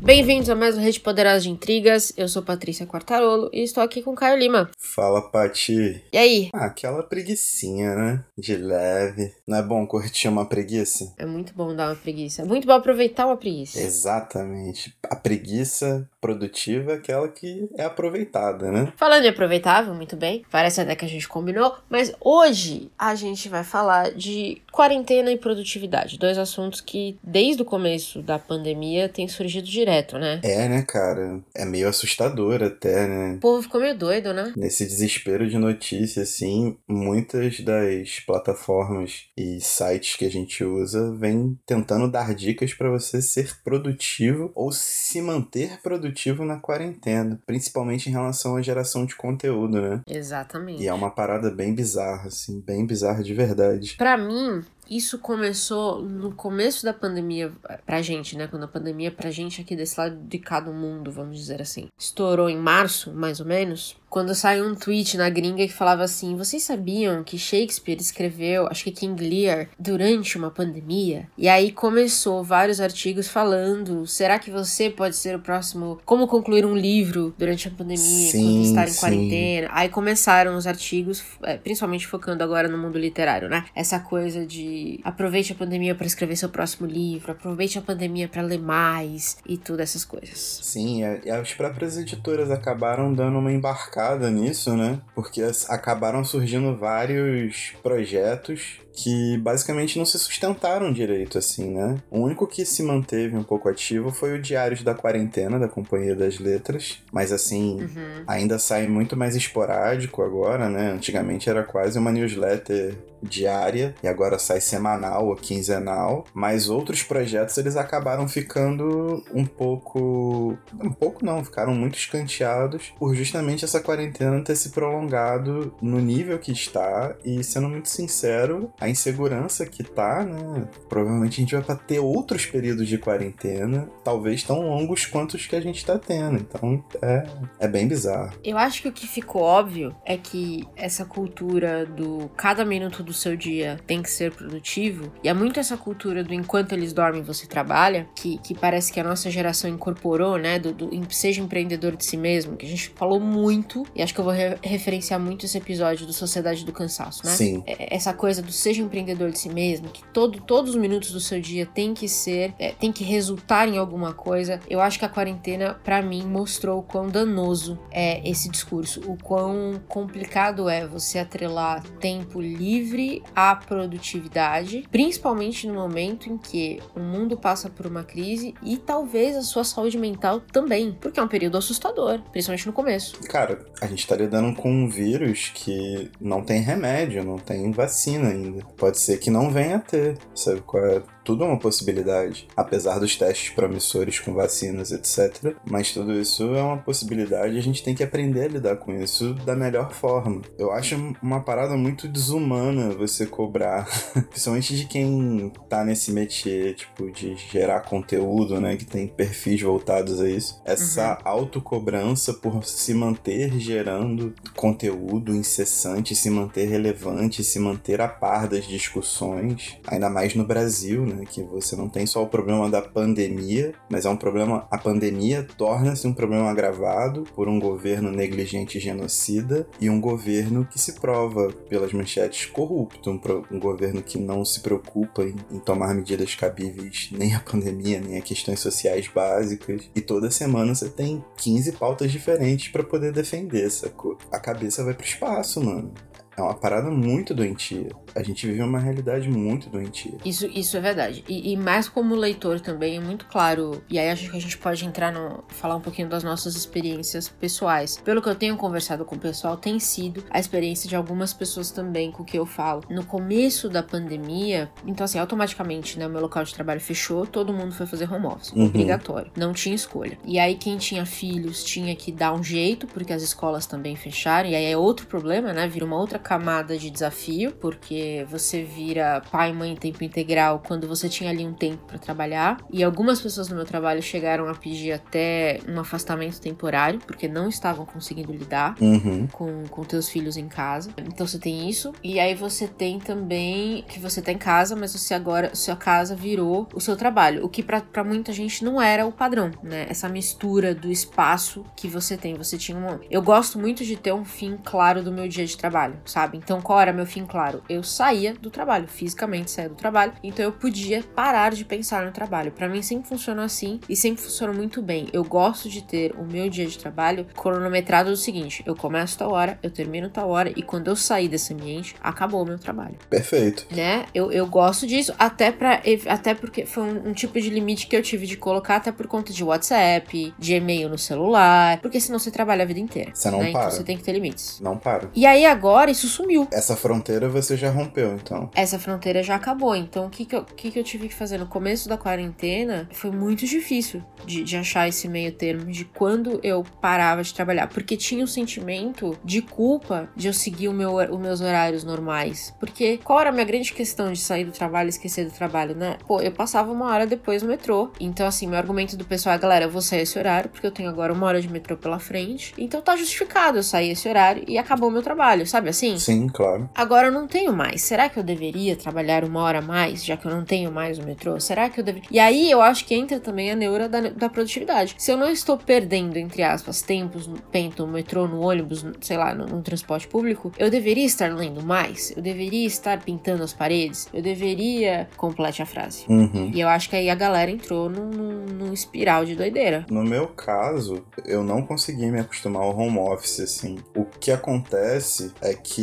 Bem-vindos a mais um Rede Poderosa de Intrigas. Eu sou Patrícia Quartarolo e estou aqui com Caio Lima. Fala, Pati. E aí? Ah, aquela preguiçinha, né? De leve. Não é bom curtir uma preguiça? É muito bom dar uma preguiça. É muito bom aproveitar uma preguiça. Exatamente. A preguiça produtiva é aquela que é aproveitada, né? Falando em aproveitável, muito bem. Parece até que a gente combinou. Mas hoje a gente vai falar de quarentena e produtividade. Dois assuntos que, desde o começo da pandemia, têm surgido direto, né? É, né, cara? É meio assustador até, né? O povo ficou meio doido, né? Nesse desespero de notícia, assim, muitas das plataformas e sites que a gente usa vêm tentando dar dicas para você ser produtivo ou se manter produtivo na quarentena, principalmente em relação à geração de conteúdo, né? Exatamente. E é uma parada bem bizarra, assim, bem bizarra de verdade. Para mim, isso começou no começo da pandemia pra gente, né? Quando a pandemia pra gente aqui desse lado de cada mundo, vamos dizer assim, estourou em março, mais ou menos quando saiu um tweet na gringa que falava assim: vocês sabiam que Shakespeare escreveu, acho que King Lear, durante uma pandemia? E aí começou vários artigos falando: será que você pode ser o próximo? Como concluir um livro durante a pandemia, sim, enquanto estar em sim. quarentena? Aí começaram os artigos, é, principalmente focando agora no mundo literário, né? Essa coisa de aproveite a pandemia para escrever seu próximo livro, aproveite a pandemia para ler mais e tudo essas coisas. Sim, as próprias editoras acabaram dando uma embarcada nisso, né? Porque acabaram surgindo vários projetos que basicamente não se sustentaram direito, assim, né? O único que se manteve um pouco ativo foi o Diários da Quarentena, da Companhia das Letras, mas assim, uhum. ainda sai muito mais esporádico agora, né? Antigamente era quase uma newsletter diária e agora sai semanal ou quinzenal, mas outros projetos eles acabaram ficando um pouco, um pouco não, ficaram muito escanteados por justamente essa quarentena ter se prolongado no nível que está e sendo muito sincero, a insegurança que tá, né? Provavelmente a gente vai ter outros períodos de quarentena, talvez tão longos quanto os que a gente tá tendo. Então é, é bem bizarro. Eu acho que o que ficou óbvio é que essa cultura do cada minuto do seu dia tem que ser produtivo, e é muito essa cultura do enquanto eles dormem você trabalha, que, que parece que a nossa geração incorporou, né? Do, do seja empreendedor de si mesmo, que a gente falou muito, e acho que eu vou re referenciar muito esse episódio do Sociedade do Cansaço, né? Sim. É, essa coisa do seja empreendedor de si mesmo, que todo, todos os minutos do seu dia tem que ser, é, tem que resultar em alguma coisa. Eu acho que a quarentena, para mim, mostrou o quão danoso é esse discurso, o quão complicado é você atrelar tempo livre à produtividade, principalmente no momento em que o mundo passa por uma crise e talvez a sua saúde mental também, porque é um período assustador, principalmente no começo. Cara, a gente tá lidando com um vírus que não tem remédio, não tem vacina ainda. Pode ser que não venha a ter, sabe qual é? Tudo é uma possibilidade, apesar dos testes promissores com vacinas, etc. Mas tudo isso é uma possibilidade e a gente tem que aprender a lidar com isso da melhor forma. Eu acho uma parada muito desumana você cobrar, principalmente de quem tá nesse métier, tipo, de gerar conteúdo, né? Que tem perfis voltados a isso. Essa uhum. autocobrança por se manter gerando conteúdo incessante, se manter relevante, se manter a par das discussões, ainda mais no Brasil, né? Que você não tem só o problema da pandemia, mas é um problema. A pandemia torna-se um problema agravado por um governo negligente e genocida e um governo que se prova pelas manchetes corrupto, um, um governo que não se preocupa em, em tomar medidas cabíveis nem a pandemia, nem a questões sociais básicas. E toda semana você tem 15 pautas diferentes para poder defender, sacou? A cabeça vai pro espaço, mano. É uma parada muito doentia. A gente vive uma realidade muito doentia. Isso, isso é verdade. E, e, mais como leitor também é muito claro. E aí acho que a gente pode entrar no. falar um pouquinho das nossas experiências pessoais. Pelo que eu tenho conversado com o pessoal, tem sido a experiência de algumas pessoas também com o que eu falo. No começo da pandemia, então assim, automaticamente, né? O meu local de trabalho fechou, todo mundo foi fazer home office. Uhum. Obrigatório. Não tinha escolha. E aí, quem tinha filhos tinha que dar um jeito, porque as escolas também fecharam. E aí é outro problema, né? Vira uma outra camada de desafio, porque você vira pai e mãe em tempo integral quando você tinha ali um tempo para trabalhar. E algumas pessoas no meu trabalho chegaram a pedir até um afastamento temporário, porque não estavam conseguindo lidar Uhum. com, com teus filhos em casa. Então você tem isso. E aí você tem também que você tá em casa, mas você agora, sua casa virou o seu trabalho. O que pra muita gente não era o padrão, né? Essa mistura do espaço que você tem. Você tinha uma. Eu gosto muito de ter um fim claro do meu dia de trabalho, sabe? Então qual era meu fim claro? Eu saía do trabalho, fisicamente saía do trabalho. Então eu podia parar de pensar no trabalho. Pra mim sempre funcionou assim e sempre funcionou muito bem. Eu gosto de ter o meu dia de trabalho cronometrado do seguinte: eu começo tal hora, eu termino tal hora e quando eu sair desse ambiente, acabou o meu trabalho, Perfeito. né? Eu, eu gosto disso até para até porque foi um, um tipo de limite que eu tive de colocar até por conta de WhatsApp, de e-mail no celular, porque senão você trabalha a vida inteira. Você não né? para. Então você tem que ter limites. Não para. E aí agora isso sumiu. Essa fronteira você já rompeu, então. Essa fronteira já acabou. Então, o que, que, eu, que, que eu tive que fazer no começo da quarentena foi muito difícil de, de achar esse meio termo de quando eu parava de trabalhar. Porque tinha o sentimento de culpa de eu seguir o meu, os meus horários normais. Porque qual era a minha grande questão de sair do trabalho e esquecer do trabalho, né? Pô, eu passava uma hora depois no metrô. Então, assim, meu argumento do pessoal é, galera, eu vou sair esse horário, porque eu tenho agora uma hora de metrô pela frente. Então tá justificado eu sair esse horário e acabou o meu trabalho, sabe assim? Sim, claro. Agora eu não tenho mais. Será que eu deveria trabalhar uma hora a mais, já que eu não tenho mais o metrô? Será que eu deveria? E aí eu acho que entra também a neura da, da produtividade. Se eu não estou perdendo, entre aspas, tempos no pento, no metrô, no ônibus, no- sei lá, no, no transporte público, eu deveria estar lendo mais? Eu deveria estar pintando as paredes? Eu deveria. Complete a frase. Uhum. E eu acho que aí a galera entrou num, num, num espiral de doideira. No meu caso, eu não consegui me acostumar ao home office, assim. O que acontece é que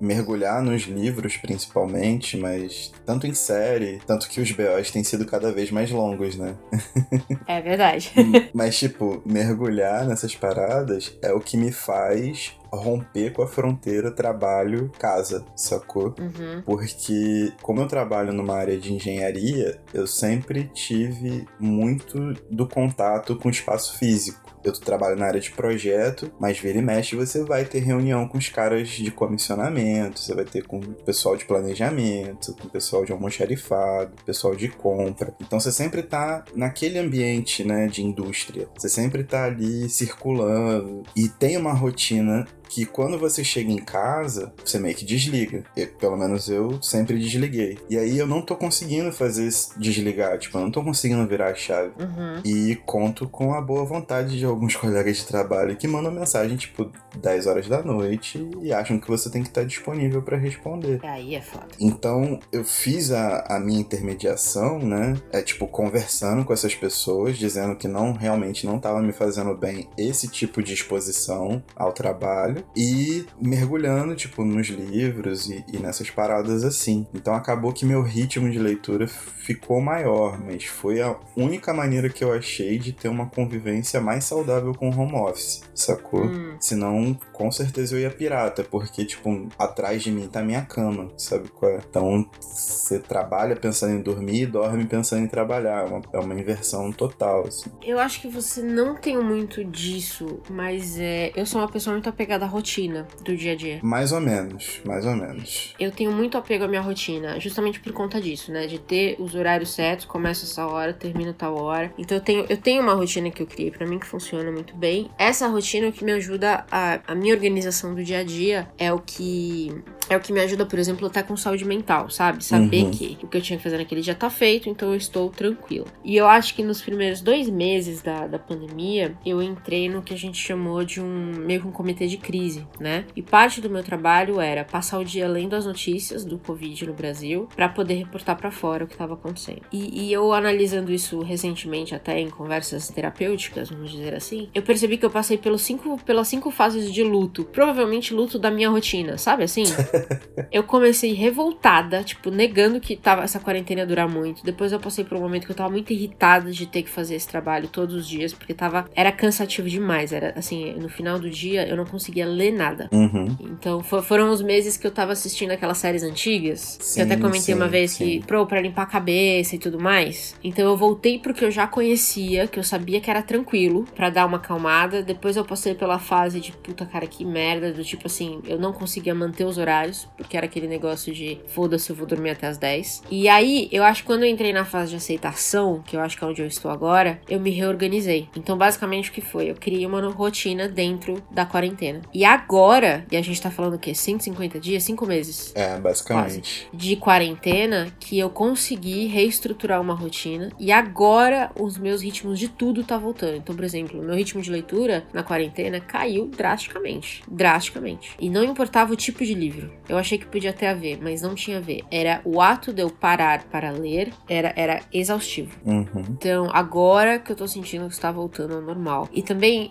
mergulhar nos livros, principalmente, mas tanto em série, tanto que os BOs têm sido cada vez mais longos, né? É verdade. mas, tipo, mergulhar nessas paradas é o que me faz romper com a fronteira trabalho-casa, sacou? Uhum. Porque, como eu trabalho numa área de engenharia, eu sempre tive muito do contato com o espaço físico. Eu trabalho na área de projeto, mas vira e mexe você vai ter reunião com os caras de comissionamento, você vai ter com o pessoal de planejamento, com o pessoal de almoxarifado, pessoal de compra. Então você sempre tá naquele ambiente, né, de indústria. Você sempre tá ali circulando e tem uma rotina que quando você chega em casa, você meio que desliga. Eu- pelo menos eu sempre desliguei. E aí eu não tô conseguindo fazer esse desligar, tipo, eu não tô conseguindo virar a chave. Uhum. E conto com a boa vontade de alguns colegas de trabalho que mandam mensagem, tipo, 10 horas da noite e acham que você tem que estar disponível pra responder. Aí é foda. Então eu fiz a, a minha intermediação, né? É tipo, conversando com essas pessoas, dizendo que não realmente não estava me fazendo bem esse tipo de exposição ao trabalho e mergulhando, tipo, nos livros e, e nessas paradas assim. Então acabou que meu ritmo de leitura ficou maior, mas foi a única maneira que eu achei de ter uma convivência mais saudável com o home office, sacou? Hum. Senão, com certeza eu ia pirata, porque, tipo, atrás de mim tá minha cama, sabe qual é? Então, você trabalha pensando em dormir e dorme pensando em trabalhar. É uma, é uma inversão total, assim. Eu acho que você não tem muito disso, mas é, eu sou uma pessoa muito apegada à rotina do dia a dia. Mais ou menos, mais ou menos. Eu tenho muito apego à minha rotina, justamente por conta disso, né? De ter os horários certos, começa essa hora, termina tal hora. Então eu tenho, eu tenho uma rotina que eu criei pra mim que funciona muito bem. Essa rotina é o que me ajuda a, a minha organização do dia a dia é o que é o que me ajuda, por exemplo, a estar com saúde mental, sabe? Saber Uhum. que o que eu tinha que fazer naquele dia tá feito, então eu estou tranquila. E eu acho que nos primeiros dois meses da, da pandemia, eu entrei no que a gente chamou de um meio que um comitê de crise, né? E parte do meu trabalho era passar o dia lendo as notícias do Covid no Brasil pra poder reportar pra fora o que estava acontecendo. E, e eu analisando isso recentemente, até em conversas terapêuticas, vamos dizer assim, eu percebi que eu passei pelos cinco, pelas cinco fases de luto. Provavelmente luto da minha rotina, sabe assim? eu comecei revoltada, tipo, negando que tava essa quarentena ia durar muito. Depois eu passei por um momento que eu tava muito irritada de ter que fazer esse trabalho todos os dias, porque tava era cansativo demais, era assim, no final do dia eu não conseguia ler nada. Uhum. Então for, foram os meses que eu tava assistindo aquelas séries antigas. Sim, eu até comentei sim, uma vez sim. que, pro, pra limpar a cabeça e tudo mais. Então eu voltei pro que eu já conhecia, que eu sabia que era tranquilo, pra dar uma acalmada. Depois eu passei pela fase de puta cara, que merda, do tipo assim, eu não conseguia manter os horários, porque era aquele negócio de foda-se, eu vou dormir até as 10. E aí, eu acho que quando eu entrei na fase de aceitação, que eu acho que é onde eu estou agora, eu me reorganizei. Então, basicamente, o que foi? Eu criei uma rotina dentro da quarentena. E agora, e a gente tá falando o quê? 150 dias? 5 meses? É, basicamente. de quarentena que eu consegui reestruturar uma rotina e agora os meus ritmos de tudo tá voltando. Então, por exemplo, meu ritmo de leitura na quarentena caiu drasticamente, drasticamente. E não importava o tipo de livro. Eu achei que podia ter a ver, mas não tinha a ver. Era o ato de eu parar para ler, era era exaustivo. Uhum. Então, agora que eu tô sentindo que está voltando ao normal. E também,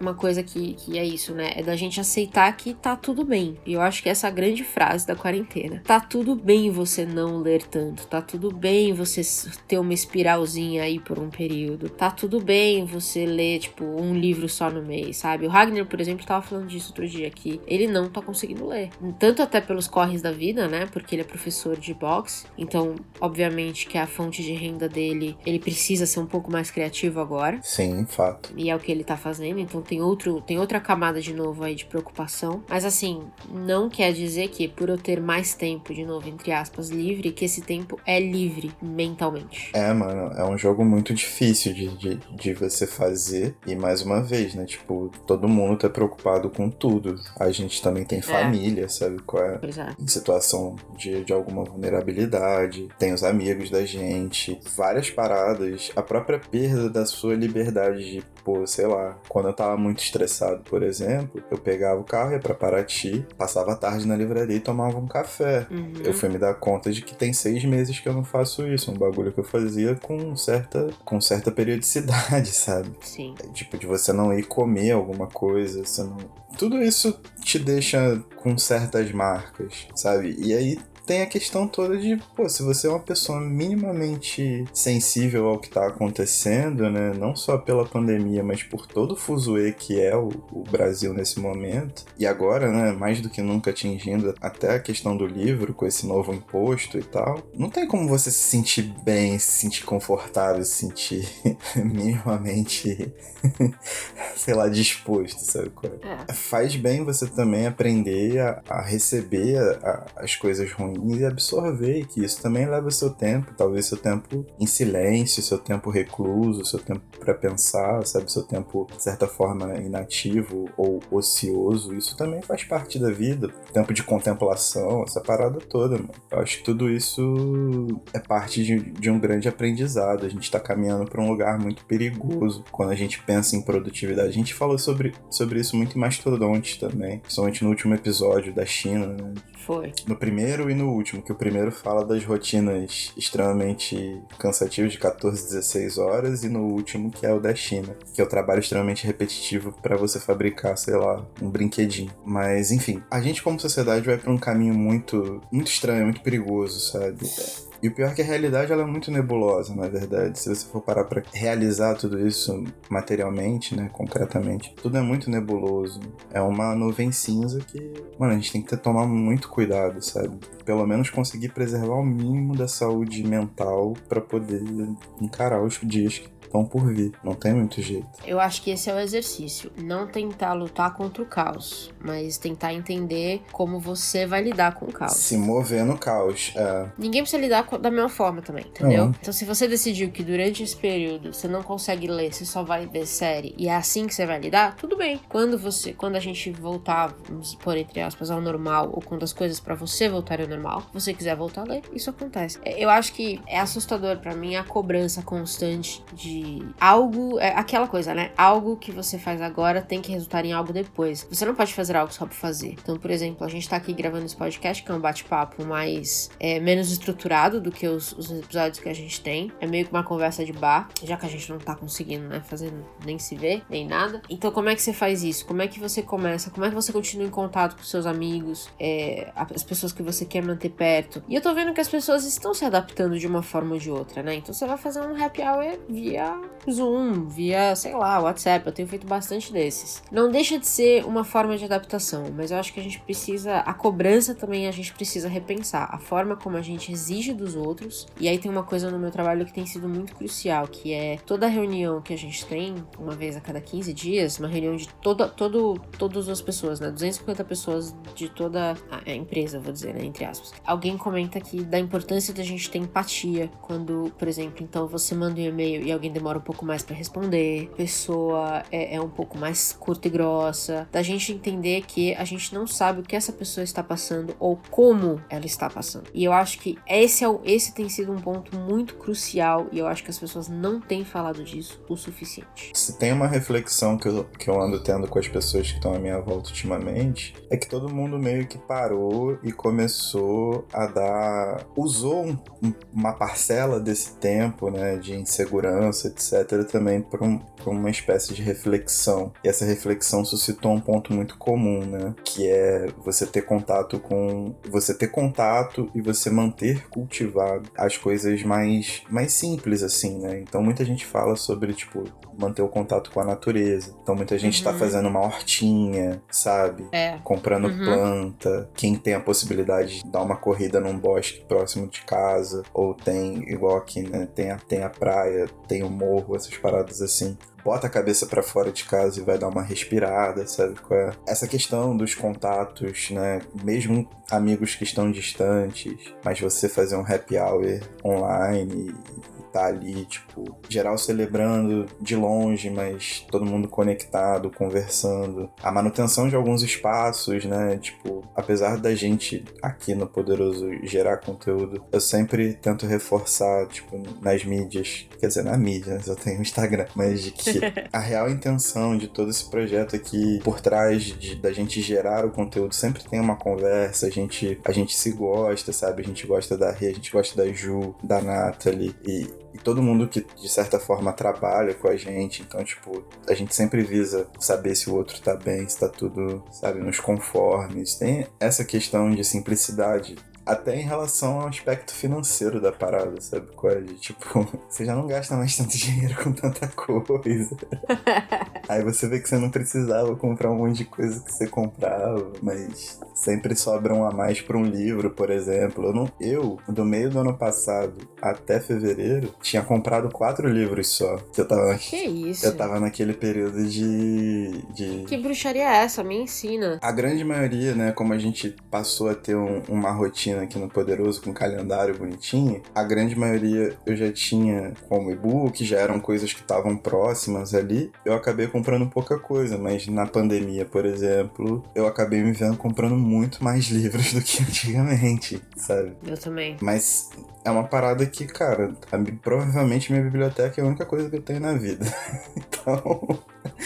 uma coisa que, que é isso, né? É da gente aceitar que tá tudo bem. E eu acho que essa é a grande frase da quarentena. Tá tudo bem você não ler tanto. Tá tudo bem você ter uma espiralzinha aí por um período. Tá tudo bem você ler, tipo, um livro só no mês, sabe? O Ragnar, por exemplo, tava falando disso outro dia aqui. Ele não tá conseguindo ler. Tanto até pelos corres da vida, né? Porque ele é professor de boxe. Então, obviamente que a fonte de renda dele, ele precisa ser um pouco mais criativo agora. Sim, fato. E é o que ele tá fazendo, então tem outro, tem outra camada de novo aí de preocupação. Mas assim, não quer dizer que por eu ter mais tempo, de novo, entre aspas, livre, que esse tempo é livre mentalmente. É, mano, é um jogo muito difícil de, de, de você fazer. E mais uma vez, né? Tipo, todo mundo tá preocupado com tudo. A gente também tem família, sabe qual é? É. Em situação de, de alguma vulnerabilidade, tem os amigos da gente, várias paradas, a própria perda da sua liberdade de, pô, sei lá, quando eu tava muito estressado, por exemplo, eu pegava o carro, ia pra Paraty, passava a tarde na livraria e tomava um café. Uhum. Eu fui me dar conta de que tem seis meses que eu não faço isso. Um bagulho que eu fazia com certa, com certa periodicidade, sabe? Sim. Tipo, de você não ir comer alguma coisa, você não... Tudo isso te deixa com certas marcas, sabe? E aí tem a questão toda de, pô, se você é uma pessoa minimamente sensível ao que tá acontecendo, né? Não só pela pandemia, mas por todo o fuzuê que é o, o Brasil nesse momento. E agora, né, mais do que nunca atingindo até a questão do livro, com esse novo imposto e tal. Não tem como você se sentir bem, se sentir confortável, se sentir minimamente, sei lá, disposto, sabe qual é? É. faz bem você também aprender a, a receber a- a- as coisas ruins e absorver, que isso também leva seu tempo, talvez seu tempo em silêncio, seu tempo recluso, seu tempo pra pensar, sabe, seu tempo de certa forma inativo ou ocioso, isso também faz parte da vida, tempo de contemplação, essa parada toda, mano. Eu acho que tudo isso é parte de, de um grande aprendizado. A gente tá caminhando pra um lugar muito perigoso quando a gente pensa em produtividade. A gente falou sobre, sobre isso muito em Mastodonte também, principalmente no último episódio da China, né? Foi. No primeiro e no último, que o primeiro fala das rotinas extremamente cansativas de 14, 16 horas, e no último, que é o da China, que é o trabalho extremamente repetitivo pra você fabricar, sei lá, um brinquedinho. Mas, enfim, a gente como sociedade vai pra um caminho muito, muito estranho, muito perigoso, sabe? E o pior é que a realidade ela é muito nebulosa, na verdade. Se você for parar pra realizar tudo isso materialmente, né, concretamente, tudo é muito nebuloso. É uma nuvem cinza que, mano, a gente tem que tomar muito cuidado, sabe? Pelo menos conseguir preservar o mínimo da saúde mental pra poder encarar os dias que estão por vir. Não tem muito jeito. Eu acho que esse é o exercício. Não tentar lutar contra o caos, mas tentar entender como você vai lidar com o caos. Se mover no caos. É. Ninguém precisa lidar da mesma forma também, entendeu? Uhum. Então, se você decidiu que durante esse período você não consegue ler, você só vai ver série e é assim que você vai lidar, tudo bem. Quando você, quando a gente voltar, vamos pôr entre aspas, ao normal, ou quando as coisas pra você voltarem ao normal, você quiser voltar a ler, isso acontece. É, Eu acho que é assustador pra mim a cobrança constante de algo, é aquela coisa, né? Algo que você faz agora tem que resultar em algo depois. Você não pode fazer algo só pra fazer. Então, por exemplo, a gente tá aqui gravando esse podcast, que é um bate-papo mais é, menos estruturado do que os, os, episódios que a gente tem. É meio que uma conversa de bar, já que a gente não tá conseguindo, né, fazer nem se ver, nem nada. Então, como é que você faz isso? Como é que você começa? Como é que você continua em contato com seus amigos, é, as pessoas que você quer manter perto? E eu tô vendo que as pessoas estão se adaptando de uma forma ou de outra, né? Então, você vai fazer um happy hour via Zoom, via, sei lá, WhatsApp. Eu tenho feito bastante desses. Não deixa de ser uma forma de adaptação, mas eu acho que a gente precisa, a cobrança também a gente precisa repensar. A forma como a gente exige dos outros. E aí tem uma coisa no meu trabalho que tem sido muito crucial, que é toda reunião que a gente tem, uma vez a cada 15 dias, uma reunião de toda, todo, todas as pessoas, né? 250 pessoas de toda a empresa, vou dizer, né? Entre aspas. Alguém comenta aqui da importância da gente ter empatia quando, por exemplo, então você manda um e-mail e alguém demora um pouco mais para responder, a pessoa é, é um pouco mais curta e grossa, da gente entender que a gente não sabe o que essa pessoa está passando ou como ela está passando. E eu acho que esse, é, esse tem sido um ponto muito crucial e eu acho que as pessoas não têm falado disso o suficiente. Se tem uma reflexão que eu, que eu ando tendo com as pessoas que estão à minha volta ultimamente, é que todo mundo meio que parou e começou a dar. usou um, uma parcela desse tempo, né, de insegurança, etc., também para um, uma espécie de reflexão. E essa reflexão suscitou um ponto muito comum, né, que é você ter contato com. você ter contato e você manter cultivado as coisas mais, mais simples, assim, né? Então muita gente fala sobre, tipo, manter o contato com a natureza. Então muita gente está uhum. fazendo uma hortinha, sabe? É. Comprando uhum. planta. Quem tem a possibilidade de dar uma corrida num bosque próximo de casa, ou tem, igual aqui, né? Tem a, tem a praia, tem o morro, essas paradas assim bota a cabeça para fora de casa e vai dar uma respirada, sabe? É? Essa questão dos contatos, né? Mesmo amigos que estão distantes, mas você fazer um happy hour online tá ali, tipo, geral celebrando de longe, mas todo mundo conectado, conversando. A manutenção de alguns espaços, né? Tipo, apesar da gente aqui no Poderoso gerar conteúdo, eu sempre tento reforçar, tipo, nas mídias, quer dizer, na mídia, eu tenho o Instagram, mas de que a real intenção de todo esse projeto aqui, por trás de, da gente gerar o conteúdo, sempre tem uma conversa, a gente, a gente se gosta, sabe? A gente gosta da Rê, a gente gosta da Ju, da Nathalie, e e todo mundo que de certa forma trabalha com a gente, então tipo, a gente sempre visa saber se o outro tá bem, se tá tudo, sabe, nos conformes. Tem essa questão de simplicidade até em relação ao aspecto financeiro da parada, sabe? Qual é? Tipo, você já não gasta mais tanto dinheiro com tanta coisa. Aí você vê que você não precisava comprar um monte de coisa que você comprava, mas sempre sobram a mais para um livro, por exemplo. Eu, não, eu, do meio do ano passado até fevereiro, tinha comprado quatro livros só. Que eu tava. Que isso? Eu tava naquele período de. de... Que bruxaria é essa? Me ensina. A grande maioria, né, como a gente passou a ter um, uma rotina aqui no Poderoso com um calendário bonitinho, a grande maioria eu já tinha como e-book, já eram coisas que estavam próximas ali. Eu acabei comprando pouca coisa, mas na pandemia, por exemplo, eu acabei me vendo comprando muito mais livros do que antigamente, sabe? Eu também. Mas é uma parada que, cara, a, provavelmente minha biblioteca é a única coisa que eu tenho na vida. então.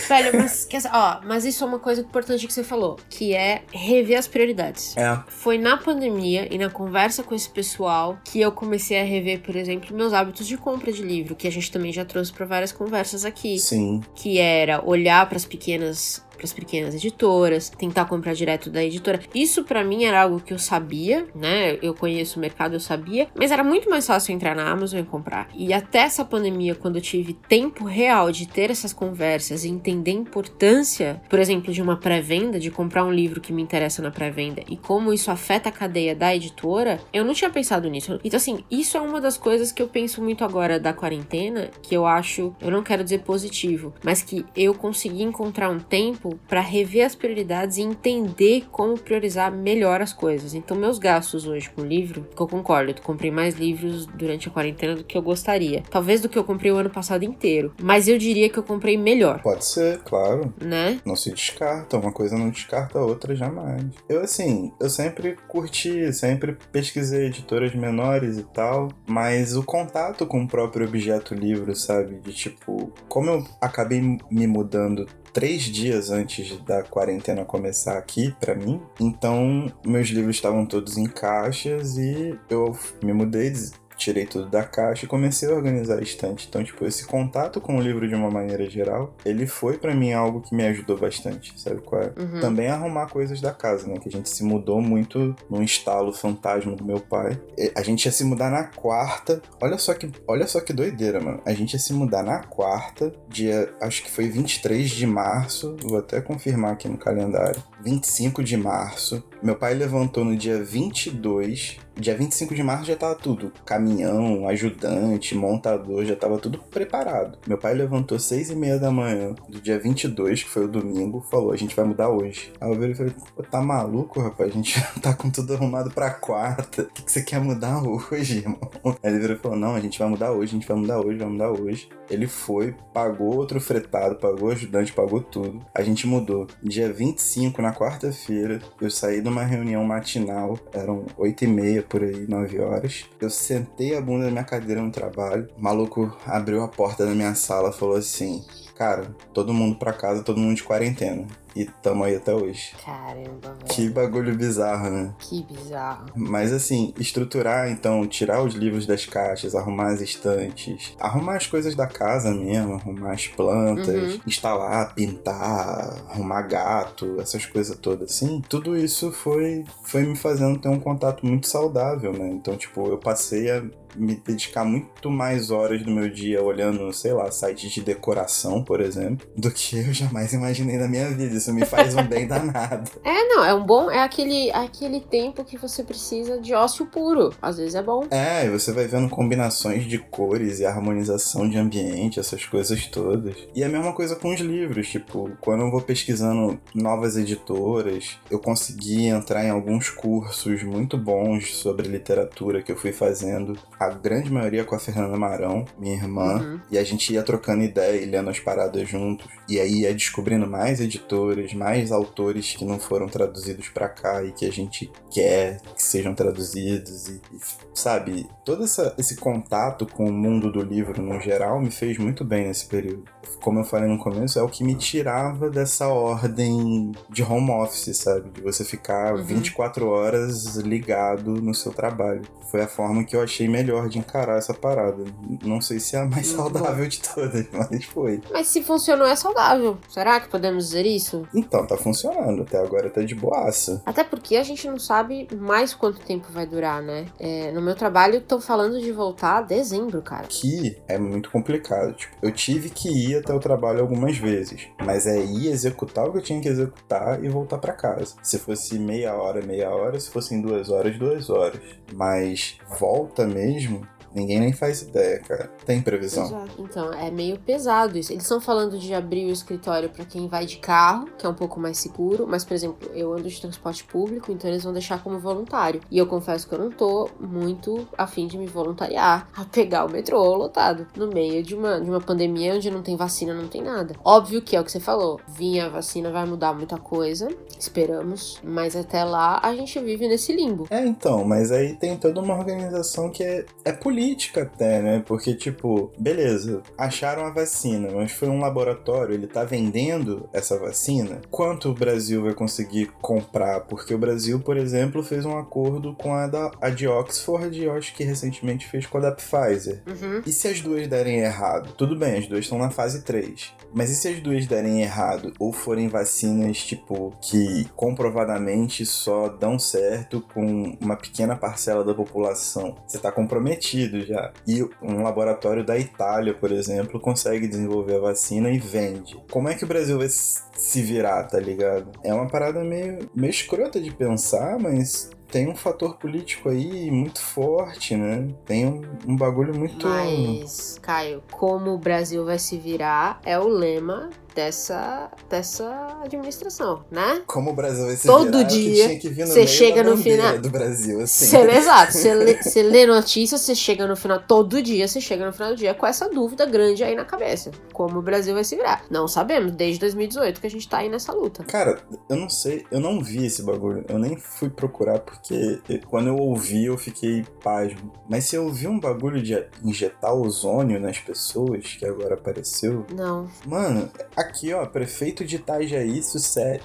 Velho, mas, ó, mas isso é uma coisa importante que você falou, que é rever as prioridades. É. Foi na pandemia e na conversa com esse pessoal que eu comecei a rever, por exemplo, meus hábitos de compra de livro, que a gente também já trouxe para várias conversas aqui. Sim. Que era olhar para as pequenas para as pequenas editoras, tentar comprar direto da editora. Isso para mim era algo que eu sabia, né? Eu conheço o mercado, eu sabia, mas era muito mais fácil entrar na Amazon e comprar. E até essa pandemia, quando eu tive tempo real de ter essas conversas e entender a importância, por exemplo, de uma pré-venda, de comprar um livro que me interessa na pré-venda e como isso afeta a cadeia da editora, eu não tinha pensado nisso. Então, assim, isso é uma das coisas que eu penso muito agora da quarentena, que eu acho, eu não quero dizer positivo, mas que eu consegui encontrar um tempo tempo para rever as prioridades e entender como priorizar melhor as coisas. Então, meus gastos hoje com livro, que eu concordo, eu comprei mais livros durante a quarentena do que eu gostaria. Talvez do que eu comprei o ano passado inteiro. Mas eu diria que eu comprei melhor. Pode ser, claro. Né? Não se descarta. Uma coisa não descarta a outra jamais. Eu, assim, eu sempre curti, sempre pesquisei editoras menores e tal, mas o contato com o próprio objeto livro, sabe? De tipo, como eu acabei me mudando três dias antes da quarentena começar aqui para mim. Então, meus livros estavam todos em caixas e eu me mudei tirei tudo da caixa e comecei a organizar a estante. Então, tipo, esse contato com o livro de uma maneira geral, ele foi para mim algo que me ajudou bastante, sabe qual é? Uhum. Também arrumar coisas da casa, né? Que a gente se mudou muito num estalo fantasma do meu pai. A gente ia se mudar na quarta. Olha só que, olha só que doideira, mano. A gente ia se mudar na quarta, dia, acho que foi 23 de março, vou até confirmar aqui no calendário. 25 de março. Meu pai levantou no dia 22 Dia 25 de março já tava tudo. Caminhão, ajudante, montador, já tava tudo preparado. Meu pai levantou seis e meia da manhã do dia 22, que foi o domingo, falou, a gente vai mudar hoje. Aí eu falei, tá maluco, rapaz? A gente tá com tudo arrumado pra quarta. O que, que você quer mudar hoje, irmão? Aí ele falou, não, a gente vai mudar hoje, a gente vai mudar hoje, vai mudar hoje. Ele foi, pagou outro fretado, pagou ajudante, pagou tudo. A gente mudou. Dia 25, na quarta-feira, eu saí de uma reunião matinal, eram oito e meia, por aí, 9 horas. Eu sentei a bunda na minha cadeira no trabalho. O maluco abriu a porta da minha sala e falou assim: Cara, todo mundo pra casa, todo mundo de quarentena. E tamo aí até hoje. Caramba, velho. Que bagulho bizarro, né? Que bizarro. Mas assim, estruturar, então, tirar os livros das caixas, arrumar as estantes, arrumar as coisas da casa mesmo, arrumar as plantas, uhum. instalar, pintar, arrumar gato, essas coisas todas assim. Tudo isso foi, foi me fazendo ter um contato muito saudável, né? Então, tipo, eu passei a me dedicar muito mais horas do meu dia olhando, sei lá, sites de decoração, por exemplo, do que eu jamais imaginei na minha vida. Isso me faz um bem danado. É, não, é um bom. É aquele, aquele tempo que você precisa de ócio puro. Às vezes é bom. É, e você vai vendo combinações de cores e harmonização de ambiente, essas coisas todas. E é a mesma coisa com os livros, tipo, quando eu vou pesquisando novas editoras, eu consegui entrar em alguns cursos muito bons sobre literatura que eu fui fazendo a grande maioria com a Fernanda Marão, minha irmã, uhum. e a gente ia trocando ideia e lendo as paradas juntos. E aí ia descobrindo mais editoras, mais autores que não foram traduzidos para cá e que a gente quer que sejam traduzidos. E, e sabe, todo essa, esse contato com o mundo do livro no geral me fez muito bem nesse período. Como eu falei no começo, é o que me tirava dessa ordem de home office, sabe? De você ficar uhum. 24 horas ligado no seu trabalho. Foi a forma que eu achei melhor de encarar essa parada. Não sei se é a mais muito saudável bom. de todas, mas foi. Mas se funcionou, é saudável. Será que podemos dizer isso? Então, tá funcionando. Até agora tá de boaça. Até porque a gente não sabe mais quanto tempo vai durar, né? É, no meu trabalho, estão falando de voltar a dezembro, cara. Que é muito complicado. Tipo, eu tive que ir até o trabalho algumas vezes. Mas é ir executar o que eu tinha que executar e voltar para casa. Se fosse meia hora, meia hora. Se fossem duas horas, duas horas. Mas volta mesmo гуманизму. Ninguém nem faz ideia, cara. Tem previsão. Exato. Então, é meio pesado isso. Eles estão falando de abrir o escritório para quem vai de carro, que é um pouco mais seguro, mas, por exemplo, eu ando de transporte público, então eles vão deixar como voluntário. E eu confesso que eu não tô muito afim de me voluntariar a pegar o metrô lotado no meio de uma, de uma pandemia onde não tem vacina, não tem nada. Óbvio que é o que você falou. Vinha a vacina, vai mudar muita coisa. Esperamos. Mas até lá a gente vive nesse limbo. É, então, mas aí tem toda uma organização que é, é política política até, né? Porque, tipo, beleza, acharam a vacina, mas foi um laboratório, ele tá vendendo essa vacina. Quanto o Brasil vai conseguir comprar? Porque o Brasil, por exemplo, fez um acordo com a, da, a de Oxford e eu acho que recentemente fez com a da Pfizer. Uhum. E se as duas derem errado? Tudo bem, as duas estão na fase 3. Mas e se as duas derem errado? Ou forem vacinas, tipo, que comprovadamente só dão certo com uma pequena parcela da população? Você tá comprometido já. E um laboratório da Itália, por exemplo, consegue desenvolver a vacina e vende. Como é que o Brasil vai se virar, tá ligado? É uma parada meio, meio escrota de pensar, mas tem um fator político aí muito forte, né? Tem um, um, bagulho muito. Mas, Caio, como o Brasil vai se virar é o lema dessa, dessa administração, né? Como o Brasil vai se Todo virar, dia você chega no final do Brasil, assim. Cê, exato, você lê, lê notícia, você chega no final, todo dia você chega no final do dia com essa dúvida grande aí na cabeça. Como o Brasil vai se virar? Não sabemos, desde 2018 que a gente tá aí nessa luta. Cara, eu não sei, eu não vi esse bagulho, eu nem fui procurar porque quando eu ouvi eu fiquei pasmo. Mas se eu ouvi um bagulho de injetar ozônio nas pessoas, que agora apareceu... Não. Mano, Aqui, ó, prefeito de Itajaí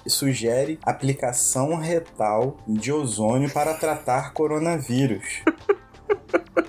sugere aplicação retal de ozônio para tratar coronavírus.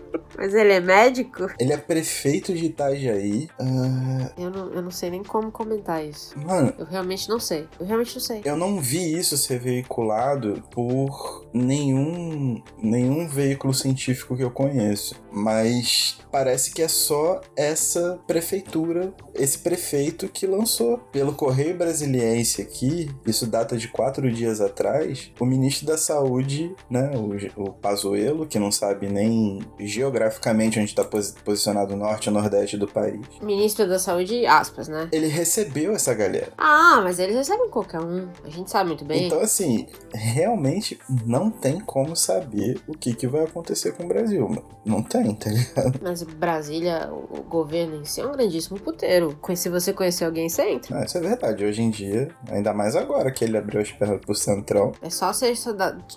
Mas ele é médico? Ele é prefeito de Itajaí. Uh... Eu, não, eu não sei nem como comentar isso. Mano. Eu realmente não sei. Eu realmente não sei. Eu não vi isso ser veiculado por nenhum, nenhum veículo científico que eu conheço. Mas parece que é só essa prefeitura, esse prefeito que lançou. Pelo Correio Brasiliense aqui, isso data de quatro dias atrás, o ministro da Saúde, né, o, o Pazuello, que não sabe nem geograficamente onde está posicionado o norte e o nordeste do país. Ministro da Saúde, aspas, né? Ele recebeu essa galera. Ah, mas eles recebem qualquer um. A gente sabe muito bem. Então, assim, realmente não tem como saber o que, que vai acontecer com o Brasil. Não tem, tá ligado? Mas Brasília, o governo em si é um grandíssimo puteiro. Se você conhecer alguém, você entra. Ah, isso é verdade. Hoje em dia, ainda mais agora que ele abriu as pernas pro Centrão. É só você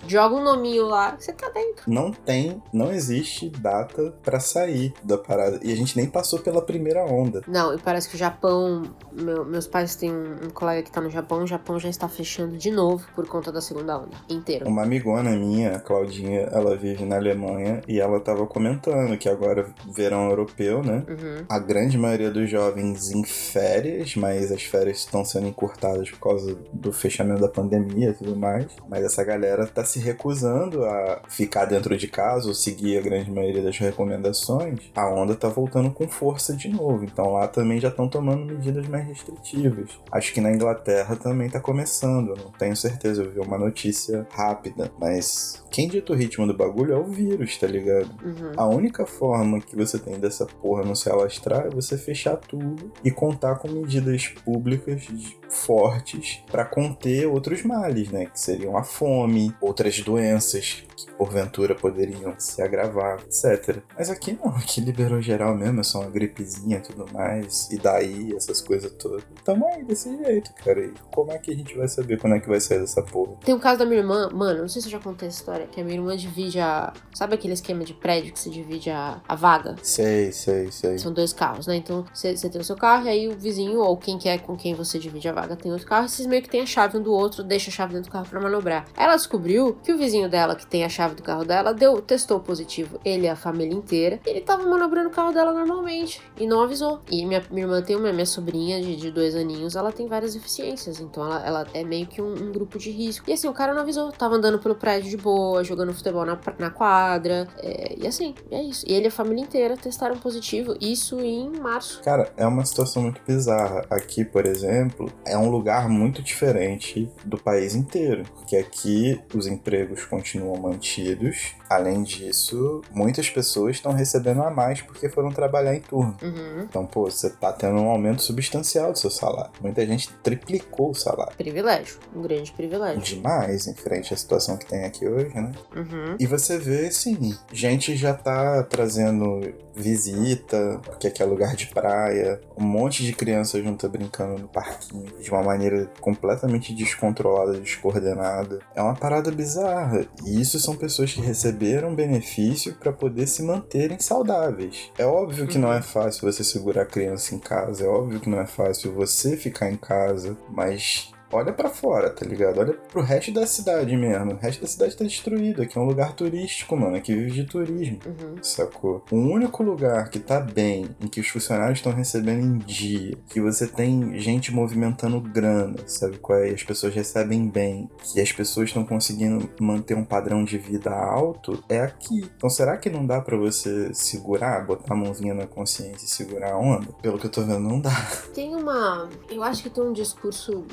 joga um nominho lá, você tá dentro. Não tem, não existe data para sair da parada. E a gente nem passou pela primeira onda. Não, e parece que o Japão. Meu, meus pais têm um, um, colega que tá no Japão, o Japão já está fechando de novo por conta da segunda onda inteira. Uma amigona minha, a Claudinha, ela vive na Alemanha e ela tava comentando que agora, verão europeu, né? Uhum. A grande maioria dos jovens em férias, mas as férias estão sendo encurtadas por causa do fechamento da pandemia e tudo mais. Mas essa galera tá se recusando a ficar dentro de casa ou seguir a grande maioria das recomendações. A onda tá voltando com força de novo. Então lá também já estão tomando medidas mais restritivas. Acho que na Inglaterra também tá começando. Não tenho certeza, eu vi uma notícia rápida. Mas quem dita o ritmo do bagulho é o vírus, tá ligado? Uhum. A única forma que você tem dessa porra não se alastrar é você fechar tudo e contar com medidas públicas fortes para conter outros males, né? Que seriam a fome, outras doenças que porventura poderiam se agravar, etc. Mas aqui não, aqui liberou geral mesmo, é só uma gripezinha e tudo mais, e daí essas coisas todas. Tamo aí desse jeito, cara. E como é que a gente vai saber quando é que vai sair dessa porra? Tem o um caso da minha irmã, mano, não sei se eu já contei essa história, que a minha irmã divide a. Sabe aquele esquema de prédio que você divide a, a vaga? Sei, sei, sei. São dois carros, né? Então você tem o seu carro e aí o vizinho ou quem quer com quem você divide a vaga tem outro carro, e vocês meio que tem a chave um do outro, deixa a chave dentro do carro para manobrar. Ela descobriu que o vizinho dela, que tem a chave do carro dela, deu, testou positivo. Ele e a família inteira. Ele tava manobrando o carro dela normalmente e não avisou. E minha, minha irmã tem uma minha sobrinha de, de dois aninhos, ela tem várias deficiências, então ela, ela é meio que um, um, grupo de risco. E assim, o cara não avisou, tava andando pelo prédio de boa, jogando futebol na, na quadra, é, e assim, é isso. E ele e a família inteira testaram positivo, isso em março. Cara, é uma situação muito bizarra. Aqui, por exemplo, é um lugar muito diferente do país inteiro, porque aqui os empregos continuam mantidos, Além disso, muitas pessoas estão recebendo a mais porque foram trabalhar em turno. Uhum. Então, pô, você tá tendo um aumento substancial do seu salário. Muita gente triplicou o salário. Privilégio. Um grande privilégio. Demais em frente à situação que tem aqui hoje, né? Uhum. E você vê, sim, gente já tá trazendo visita, porque aqui é lugar de praia, um monte de crianças juntas brincando no parquinho de uma maneira completamente descontrolada, descoordenada. É uma parada bizarra. E isso são pessoas que receberam benefício para poder se manterem saudáveis. É óbvio que não é fácil você segurar a criança em casa, é óbvio que não é fácil você ficar em casa, mas olha para fora, tá ligado? Olha pro resto da cidade mesmo. O resto da cidade tá destruído. Aqui é um lugar turístico, mano. Aqui vive de turismo. Uhum. Sacou? O único lugar que tá bem, em que os funcionários estão recebendo em dia, que você tem gente movimentando grana, sabe qual é? E as pessoas recebem bem, que as pessoas estão conseguindo manter um padrão de vida alto, é aqui. Então será que não dá para você segurar, botar a mãozinha na consciência e segurar a onda? Pelo que eu tô vendo, não dá. Tem uma. Eu acho que tem um discurso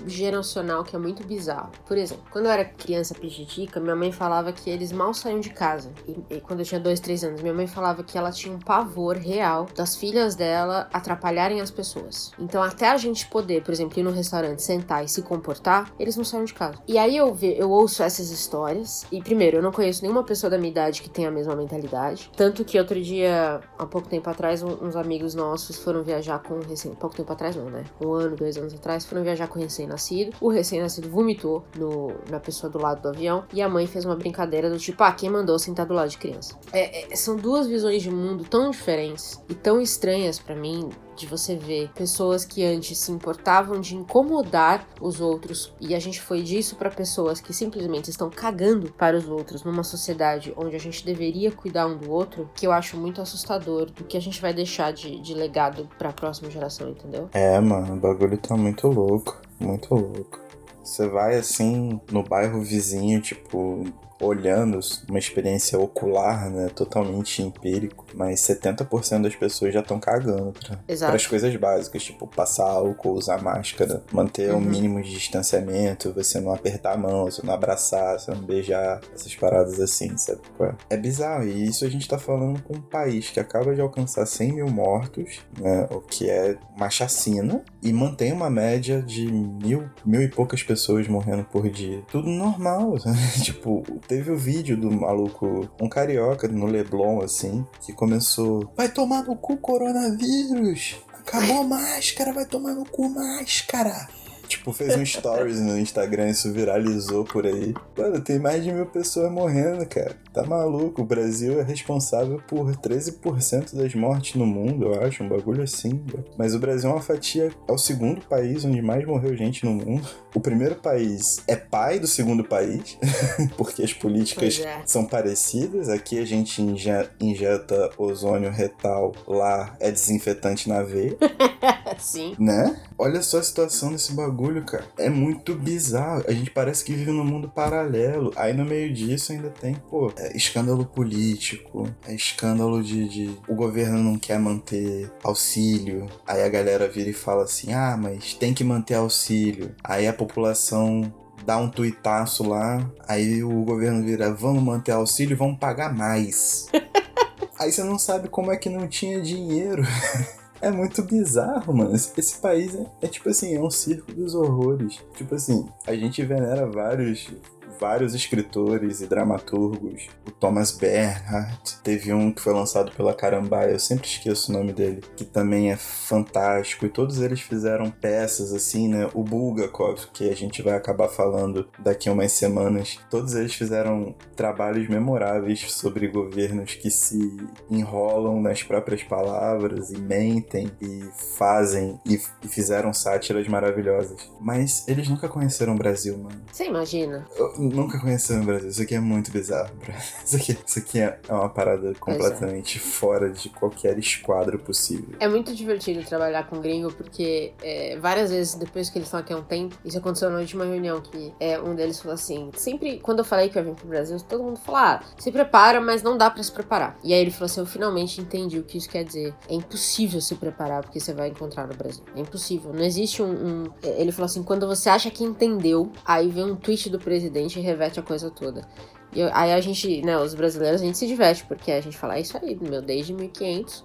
que é muito bizarro. Por exemplo, quando eu era criança pichitica, minha mãe falava que eles mal saíam de casa. E, e, quando eu tinha dois, três anos, minha mãe falava que ela tinha um pavor real das filhas dela atrapalharem as pessoas. Então, até a gente poder, por exemplo, ir no restaurante, sentar e se comportar, eles não saem de casa. E aí eu, eu ouço essas histórias. E primeiro, eu não conheço nenhuma pessoa da minha idade que tenha a mesma mentalidade. Tanto que outro dia, há pouco tempo atrás, uns amigos nossos foram viajar com recém. Pouco tempo atrás, não, né? Um ano, dois anos atrás, foram viajar com recém-nascido. O recém-nascido vomitou no, na pessoa do lado do avião e a mãe fez uma brincadeira do tipo, ah, quem mandou sentar do lado de criança? É, é, são duas visões de mundo tão diferentes e tão estranhas para mim de você ver pessoas que antes se importavam de incomodar os outros e a gente foi disso para pessoas que simplesmente estão cagando para os outros numa sociedade onde a gente deveria cuidar um do outro, que eu acho muito assustador do que a gente vai deixar de, de legado para a próxima geração, entendeu? É, mano, o bagulho tá muito louco, muito louco. Você vai assim no bairro vizinho, tipo, olhando uma experiência ocular, né, totalmente empírico, mas 70% das pessoas já estão cagando para as coisas básicas, tipo passar álcool, usar máscara, manter uhum. um mínimo de distanciamento, você não apertar a mão, você não abraçar, você não beijar, essas paradas assim, sabe? É? é bizarro, e isso a gente tá falando com um país que acaba de alcançar 100 mil mortos, né, o que é uma chacina, e mantém uma média de mil, mil e poucas pessoas morrendo por dia. Tudo normal, tipo, teve o vídeo do maluco, um carioca no Leblon, assim, que começou: Vai tomar no cu, coronavírus! Acabou máscara, vai tomar no cu, máscara! Tipo, fez um stories no Instagram, isso viralizou por aí. Mano, tem mais de mil pessoas morrendo, cara. Tá maluco? O Brasil é responsável por 13% das mortes no mundo, eu acho, um bagulho assim. Mas o Brasil é uma fatia, é o segundo país onde mais morreu gente no mundo. O primeiro país é pai do segundo país, porque as políticas é. são parecidas. Aqui a gente injeta ozônio retal, lá é desinfetante na veia. Sim. Né? Olha só a situação desse bagulho, cara. É muito bizarro. A gente parece que vive num mundo paralelo. Aí no meio disso ainda tem, pô, é escândalo político, é escândalo de, de, o governo não quer manter auxílio. Aí a galera vira e fala assim: ah, mas tem que manter auxílio. Aí a população dá um tuitaço lá, aí o governo vira: vamos manter auxílio, vamos pagar mais. aí você não sabe como é que não tinha dinheiro. É muito bizarro, mano. Esse, país é, é, tipo assim, é um circo dos horrores. Tipo assim, a gente venera vários vários escritores e dramaturgos. O Thomas Bernhardt, teve um que foi lançado pela Carambaia, eu sempre esqueço o nome dele, que também é fantástico. E todos eles fizeram peças assim, né? O Bulgakov, que a gente vai acabar falando daqui a umas semanas, todos eles fizeram trabalhos memoráveis sobre governos que se enrolam nas próprias palavras e mentem e fazem e, e fizeram sátiras maravilhosas. Mas eles nunca conheceram o Brasil, mano. Você imagina? Eu, nunca conheci no Brasil. Isso aqui é muito bizarro. Isso aqui, isso aqui é uma parada é. completamente é. fora de qualquer esquadro possível. É muito divertido trabalhar com gringo, porque é, várias vezes, depois que eles estão aqui há um tempo, isso aconteceu na última reunião, que é, um deles falou assim, sempre, quando eu falei que eu ia vir pro Brasil, todo mundo falou, ah, se prepara, mas não dá para se preparar. E aí ele falou assim, eu finalmente entendi o que isso quer dizer. É impossível se preparar porque você vai encontrar no Brasil. É impossível. Não existe um... um... Ele falou assim, quando você acha que entendeu, aí vem um tweet do presidente gente reverte a coisa toda. E aí a gente, né, os brasileiros, a gente se diverte, porque a gente fala, é isso aí, meu, desde 1500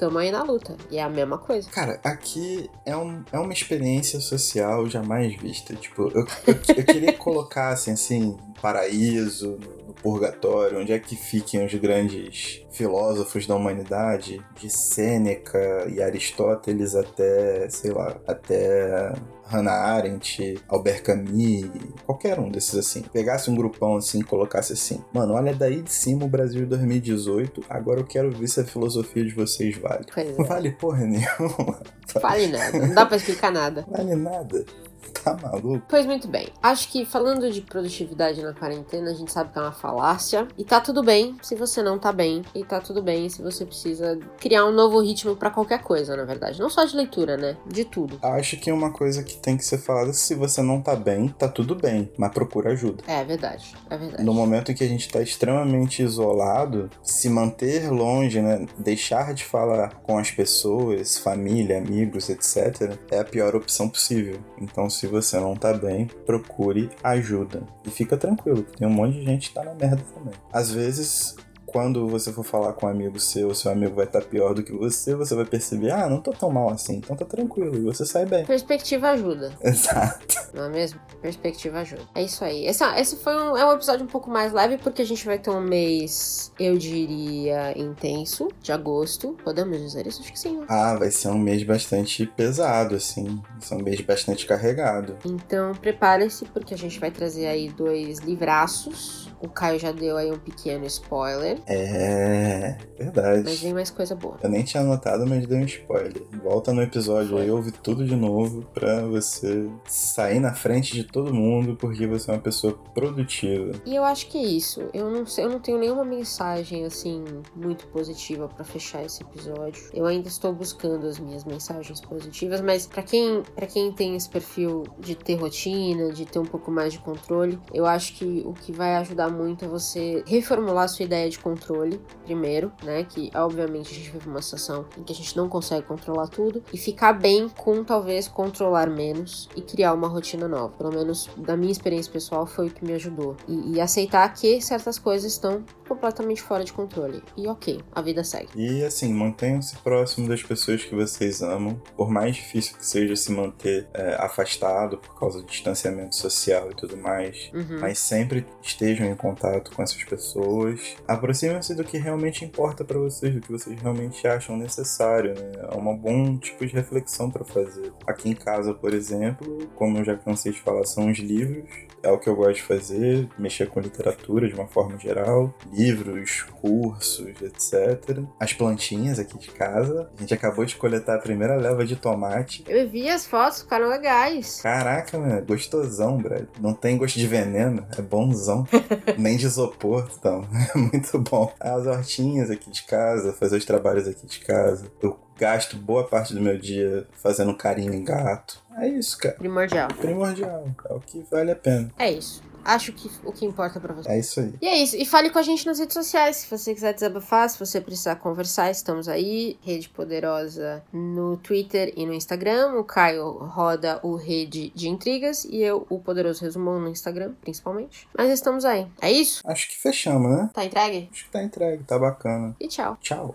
tamo aí na luta. E é a mesma coisa. Cara, aqui é, um, é uma experiência social jamais vista. Tipo, eu, eu, eu queria colocar, assim, assim, paraíso, no purgatório, onde é que fiquem os grandes filósofos da humanidade, de Sêneca e Aristóteles até, sei lá, até Hannah Arendt, Albert Camus, qualquer um desses assim. Pegasse um grupão assim e colocasse assim: Mano, olha daí de cima o Brasil de 2018, agora eu quero ver se a filosofia de vocês vale. É. Vale porra nenhuma. Vale nada, não dá pra explicar nada. Vale nada. Tá maluco? Pois muito bem. Acho que falando de produtividade na quarentena, a gente sabe que é uma falácia. E tá tudo bem se você não tá bem. E tá tudo bem se você precisa criar um novo ritmo para qualquer coisa, na verdade. Não só de leitura, né? De tudo. Acho que uma coisa que tem que ser falada, se você não tá bem, tá tudo bem. Mas procura ajuda. É verdade. É verdade. No momento em que a gente tá extremamente isolado, se manter longe, né? Deixar de falar com as pessoas, família, amigos, etc., é a pior opção possível. Então, se você não tá bem, procure ajuda. E fica tranquilo, que tem um monte de gente que tá na merda também. Às vezes, quando você for falar com um amigo seu, seu amigo vai estar pior do que você, você vai perceber, ah, não tô tão mal assim, então tá tranquilo, e você sai bem. Perspectiva ajuda. Exato. Não é mesmo? Perspectiva ajuda. É isso aí. Esse, esse foi um, é um episódio um pouco mais leve, porque a gente vai ter um mês, eu diria, intenso, de agosto. Podemos dizer isso? Acho que sim. Né? Ah, vai ser um mês bastante pesado, assim. Vai ser um mês bastante carregado. Então, prepare-se, porque a gente vai trazer aí dois livraços. O Caio já deu aí um pequeno spoiler. É, verdade. Mas vem mais coisa boa. Eu nem tinha anotado, mas dei um spoiler. Volta no episódio aí, ouve tudo de novo pra você sair na frente de todo mundo, porque você é uma pessoa produtiva. E eu acho que é isso. Eu não sei, eu não tenho nenhuma mensagem assim muito positiva para fechar esse episódio. Eu ainda estou buscando as minhas mensagens positivas, mas para quem, para quem tem esse perfil de ter rotina, de ter um pouco mais de controle, eu acho que o que vai ajudar muito é você reformular sua ideia de controle, primeiro, né? Que obviamente a gente vive uma situação em que a gente não consegue controlar tudo, e ficar bem com talvez controlar menos e criar uma rotina nova. Pelo menos da minha experiência pessoal foi o que me ajudou. E, e aceitar que certas coisas estão completamente fora de controle. E ok, a vida segue. E assim, mantenham-se próximo das pessoas que vocês amam. Por mais difícil que seja se manter é, afastado por causa do distanciamento social e tudo mais, uhum. mas sempre estejam em contato com essas pessoas. Aproximem-se do que realmente importa para vocês, do que vocês realmente acham necessário. Né? É um bom tipo de reflexão para fazer. Aqui em casa, por exemplo, como eu já cansei de falar, são os livros é o que eu gosto de fazer, mexer com literatura de uma forma geral, livros, cursos, etc. As plantinhas aqui de casa. A gente acabou de coletar a primeira leva de tomate. Eu vi as fotos, ficaram legais. Caraca, mano, gostosão, Brad. Não tem gosto de veneno, é bonzão. Nem de isopor, então. É muito bom. As hortinhas aqui de casa, fazer os trabalhos aqui de casa. Eu gasto boa parte do meu dia fazendo carinho em gato. É isso, cara. Primordial. Primordial. É o que vale a pena. É isso. Acho que o que importa para você. É isso aí. E é isso. E fale com a gente nas redes sociais. Se você quiser desabafar, se você precisar conversar, estamos aí. Rede Poderosa no Twitter e no Instagram. O Caio roda o Rede de Intrigas e eu o Poderoso Resumão no Instagram, principalmente. Mas estamos aí. É isso? Acho que fechamos, né? Tá entregue? Acho que tá entregue. Tá bacana. E tchau. Tchau.